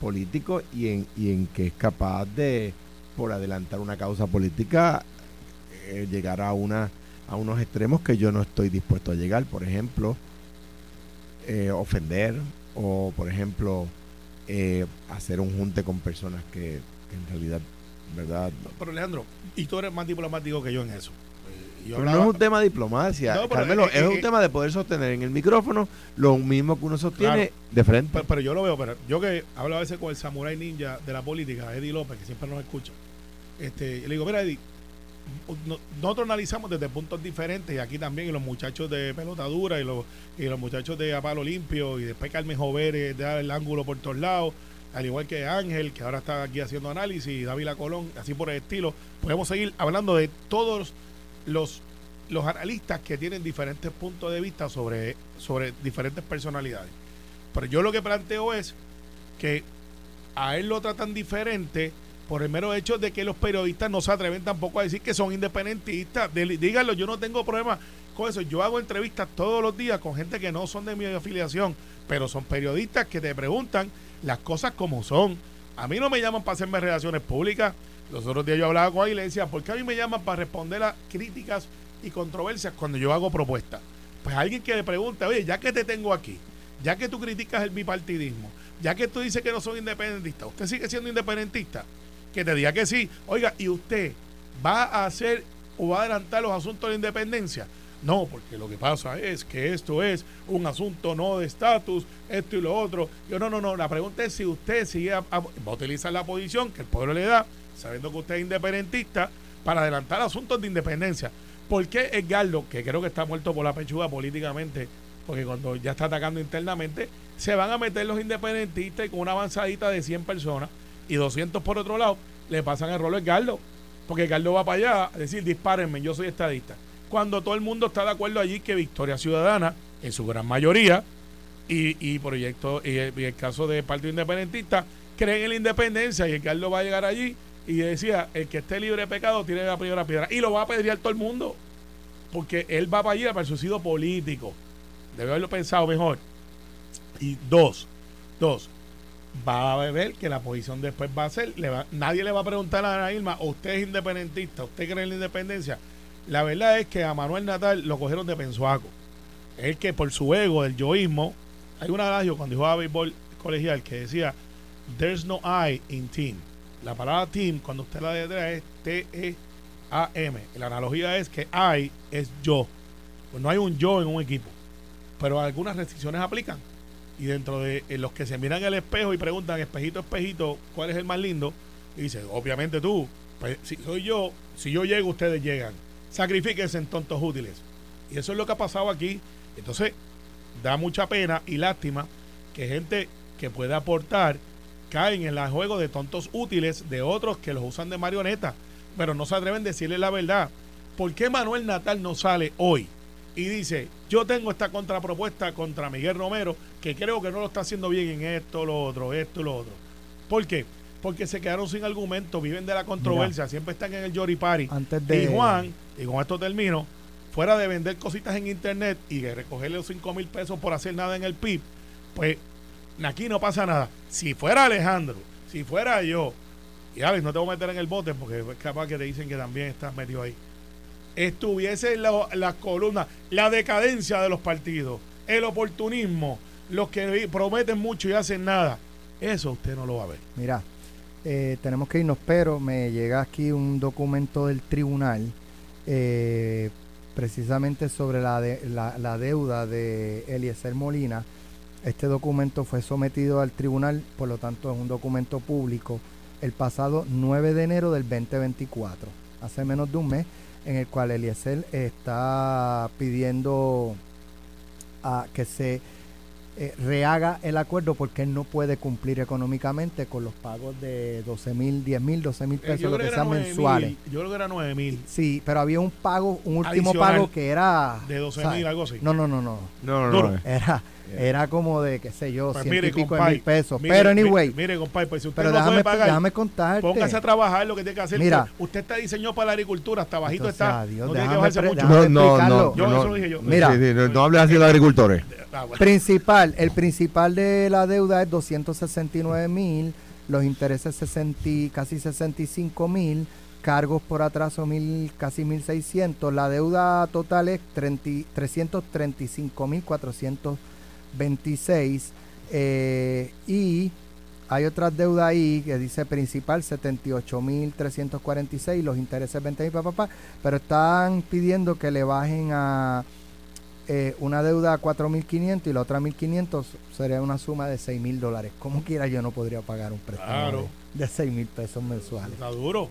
políticos y en, y en que es capaz de, por adelantar una causa política, eh, llegar a una a unos extremos que yo no estoy dispuesto a llegar. Por ejemplo, eh, ofender o, por ejemplo, eh, hacer un junte con personas que que en realidad, ¿verdad?
Pero Alejandro, y tú eres más diplomático que yo en eso. Eh,
Pero no es un tema de diplomacia,
No,
Carmelo,
es-
es, un
es-
tema de poder sostener en el micrófono lo mismo que uno sostiene
Claro.
de frente.
Pero, pero yo lo veo, pero yo que hablo a veces con el samurái ninja de la política, Eddie López, que siempre nos escucha. Este, le digo, mira, Eddie, nosotros analizamos desde puntos diferentes, y aquí también, y los muchachos de pelota dura, y los, y los muchachos de a palo limpio, y después Carmen Joveres de dar el ángulo por todos lados, al igual que Ángel, que ahora está aquí haciendo análisis, Dávila Colón, así por el estilo. Podemos seguir hablando de todos los, los analistas que tienen diferentes puntos de vista sobre, sobre diferentes personalidades. Pero yo lo que planteo es que a él lo tratan diferente por el mero hecho de que los periodistas no se atreven tampoco a decir que son independentistas. Díganlo, yo no tengo problema con eso. Yo hago entrevistas todos los días con gente que no son de mi afiliación, pero son periodistas que te preguntan las cosas como son. A mí no me llaman para hacerme relaciones públicas. Los otros días yo hablaba con él y le decía, ¿por qué a mí me llaman para responder a críticas y controversias cuando yo hago propuestas? Pues alguien que le pregunta, oye, ya que te tengo aquí, ya que tú criticas el bipartidismo, ya que tú dices que no son independentistas, ¿usted sigue siendo independentista? Que te diga que sí. Oiga, ¿y usted va a hacer o va a adelantar los asuntos de la independencia? No, porque lo que pasa es que esto es un asunto no de estatus, esto y lo otro. Yo no, no, no. La pregunta es si usted sigue a- va a utilizar la posición que el pueblo le da, sabiendo que usted es independentista, para adelantar asuntos de independencia. ¿Por qué Edgardo, que creo que está muerto por la pechuga políticamente, porque cuando ya está atacando internamente, se van a meter los independentistas y con una avanzadita de 100 personas y 200 por otro lado, le pasan el rolo a Edgardo? Porque Edgardo va para allá a decir, dispárenme, yo soy estadista. Cuando todo el mundo está de acuerdo allí que Victoria Ciudadana, en su gran mayoría, y, y proyecto, y el, caso del Partido Independentista, creen en la independencia y Edgardo va a llegar allí y decía, el que esté libre de pecado tiene la primera piedra. Y lo va a pedir todo el mundo, porque él va para allí para el suicidio político. Debe haberlo pensado mejor. Y dos, dos, va a ver que la posición después va a ser, le va- nadie le va a preguntar a Ana Irma, ¿o usted es independentista? ¿Usted cree en la independencia? La verdad es que a Manuel Natal lo cogieron de pensuaco. Es que por su ego, el yoísmo, hay un adagio cuando jugaba béisbol colegial que decía, there's no I in team. La palabra team, cuando usted la detrás es T-E-A-M. La analogía es que I es yo. Pues no hay un yo en un equipo. Pero algunas restricciones aplican. Y dentro de eh, los que se miran al espejo y preguntan, espejito, espejito, ¿cuál es el más lindo? Y dice, obviamente tú. Pues si soy yo, si yo llego, ustedes llegan. Sacrifíquense en tontos útiles. Y eso es lo que ha pasado aquí. Entonces, da mucha pena y lástima que gente que puede aportar caen en el juego de tontos útiles de otros que los usan de marioneta, pero no se atreven a decirle la verdad. ¿Por qué Manuel Natal no sale hoy y dice, yo tengo esta contrapropuesta contra Miguel Romero, que creo que no lo está haciendo bien en esto, lo otro, esto, lo otro? ¿Por qué? Porque se quedaron sin argumento, viven de la controversia, siempre están en el Yoripari.
Antes de-
Y Juan, y con esto termino, fuera de vender cositas en internet y de recogerle los 5 mil pesos por hacer nada en el PIB, pues aquí no pasa nada. Si fuera Alejandro, si fuera yo, y Alex, no te voy a meter en el bote porque es capaz que te dicen que también estás metido ahí. Estuviese en la, las columnas, la decadencia de los partidos, el oportunismo, los que prometen mucho y hacen nada, eso usted no lo va a ver.
Mira, eh, tenemos que irnos, pero me llega aquí un documento del tribunal eh, precisamente sobre la, la, la deuda de Eliezer Molina. Este documento fue sometido al tribunal, por lo tanto es un documento público, el pasado 9 de enero del 2024, hace menos de un mes, en el cual Eliezer está pidiendo a que se eh, rehaga el acuerdo porque él no puede cumplir económicamente con los pagos de 12 mil, 10 mil, 12 mil
Eh,
pesos,
yo,
lo que
que
sean
9
mensuales.
mil, yo creo que era 9 mil,
Sí, pero había un pago, un último
Adicional
pago que era...
de 12
¿sabes?
mil, algo así.
No, no, no, no.
No, no, no.
Era, Yeah. Era como de, qué sé yo,
pues mire,
y pico
compay, de
mil pesos.
Mire,
pero anyway.
Mire, compadre, pues si usted
pero
no
déjame,
puede pagar,
déjame contarte.
Póngase a trabajar lo que tiene que hacer.
Mira,
usted está diseñado para la agricultura, hasta bajito
entonces,
está. No tiene que bajarse mucho.
No, no, no,
yo,
no,
eso lo dije yo.
Mira,
sí, sí, no, no hables así de los agricultores.
Ah,
principal, el principal de la deuda es 269 mil, los intereses 60, casi 65 mil cargos por atraso mil, casi 1.600, la deuda total es 30, 335.400 26. Eh, y hay otra deuda ahí que dice principal 78.346, los intereses 20.000, papá, papá, pero están pidiendo que le bajen a eh, una deuda a 4.500 y la otra a 1.500 sería una suma de 6.000 dólares. Como quiera yo no podría pagar un préstamo de, de 6.000 pesos mensuales.
Está duro.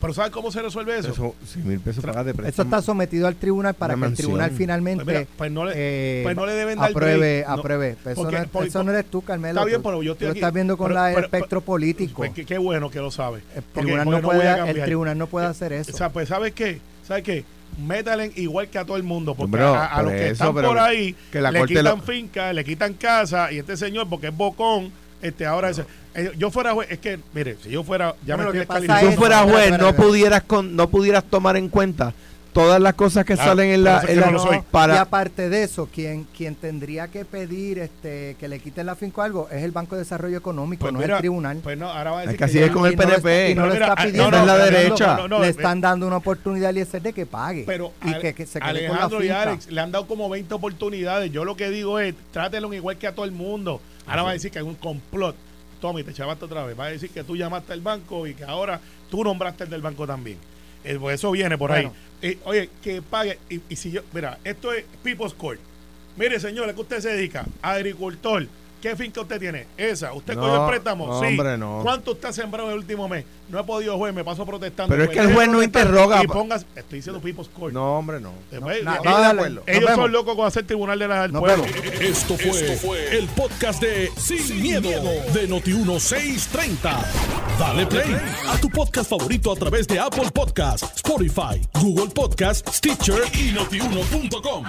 Pero ¿sabes cómo se resuelve eso?
Eso, 100 mil pesos pagas de
Eso está sometido al tribunal para
Una
que el tribunal finalmente
Pues mira, pues no le-
eh,
pues no le deben dar
apruebe,
break. No,
apruebe. Pues eso,
porque-
no, eso no eres tú, Carmelo.
Está bien, pero yo estoy
tú lo
aquí.
estás viendo con
Pero-
la-
pero-
el espectro político.
Pues qué, bueno que lo sabe.
el,
Porque-
tribunal
porque
no puede, el tribunal no puede hacer eso.
O sea, pues ¿sabes qué? ¿Sabes qué? Métale igual que a todo el mundo, porque
Pero,
a, a los que
eso,
están por ahí
que la
le quitan
lo-
finca, le quitan casa, y este señor, porque es bocón, este ahora dice, eh, yo fuera juez, es que, mire, si yo fuera, ya
Bueno,
me
lo
estoy
Si tú
espera,
juez, no
espera.
pudieras con, no pudieras tomar en cuenta todas las cosas que
Claro,
salen en la,
es
en la-
no soy.
Y
para
aparte de eso, quien, quien tendría que pedir este que le quiten la finca o algo es el Banco de Desarrollo Económico,
Pues
no
mira,
el tribunal.
Pues no, ahora va a
Es
decir
que así
ya
es con el
Y no lo está-
PNP.
y no lo está
ah,
pidiendo.
no, no, la
está
derecha.
no, no,
le
eh,
están dando una oportunidad al ISD de que pague.
Pero
y que, que se quede con la
Alejandro y. Alex le han dado como 20 oportunidades. Yo lo que digo es, trátelo igual que a todo el mundo. Ahora va a decir que hay un complot. Tommy, te chavaste otra vez. Va a decir que tú llamaste al banco y que ahora tú nombraste el del banco también. Eh, pues eso viene por
Bueno.
ahí. Eh, oye, que pague. Y, y si yo, mira, esto es People's Court. Mire, señor, ¿a qué usted se dedica? Agricultor. ¿Qué finca usted tiene? Esa. ¿Usted
No,
cogió el préstamo?
no,
sí.
hombre, no.
¿Cuánto usted ha sembrado en el último mes? No he podido, juez, me paso protestando.
Pero es
Pues
que el juez
de
no interroga,
Y pongas, estoy diciendo People's Court.
No, hombre, no.
Después,
No,
ellos-
no, dale,
acuerdo.
nos
ellos son locos con hacer tribunal de la del
Nos
pueblo.
vemos.
Esto fue, el podcast de Sin, miedo, de Noti1630. Dale play a tu podcast favorito a través de Apple Podcasts, Spotify, Google Podcasts, Stitcher y notiuno.com.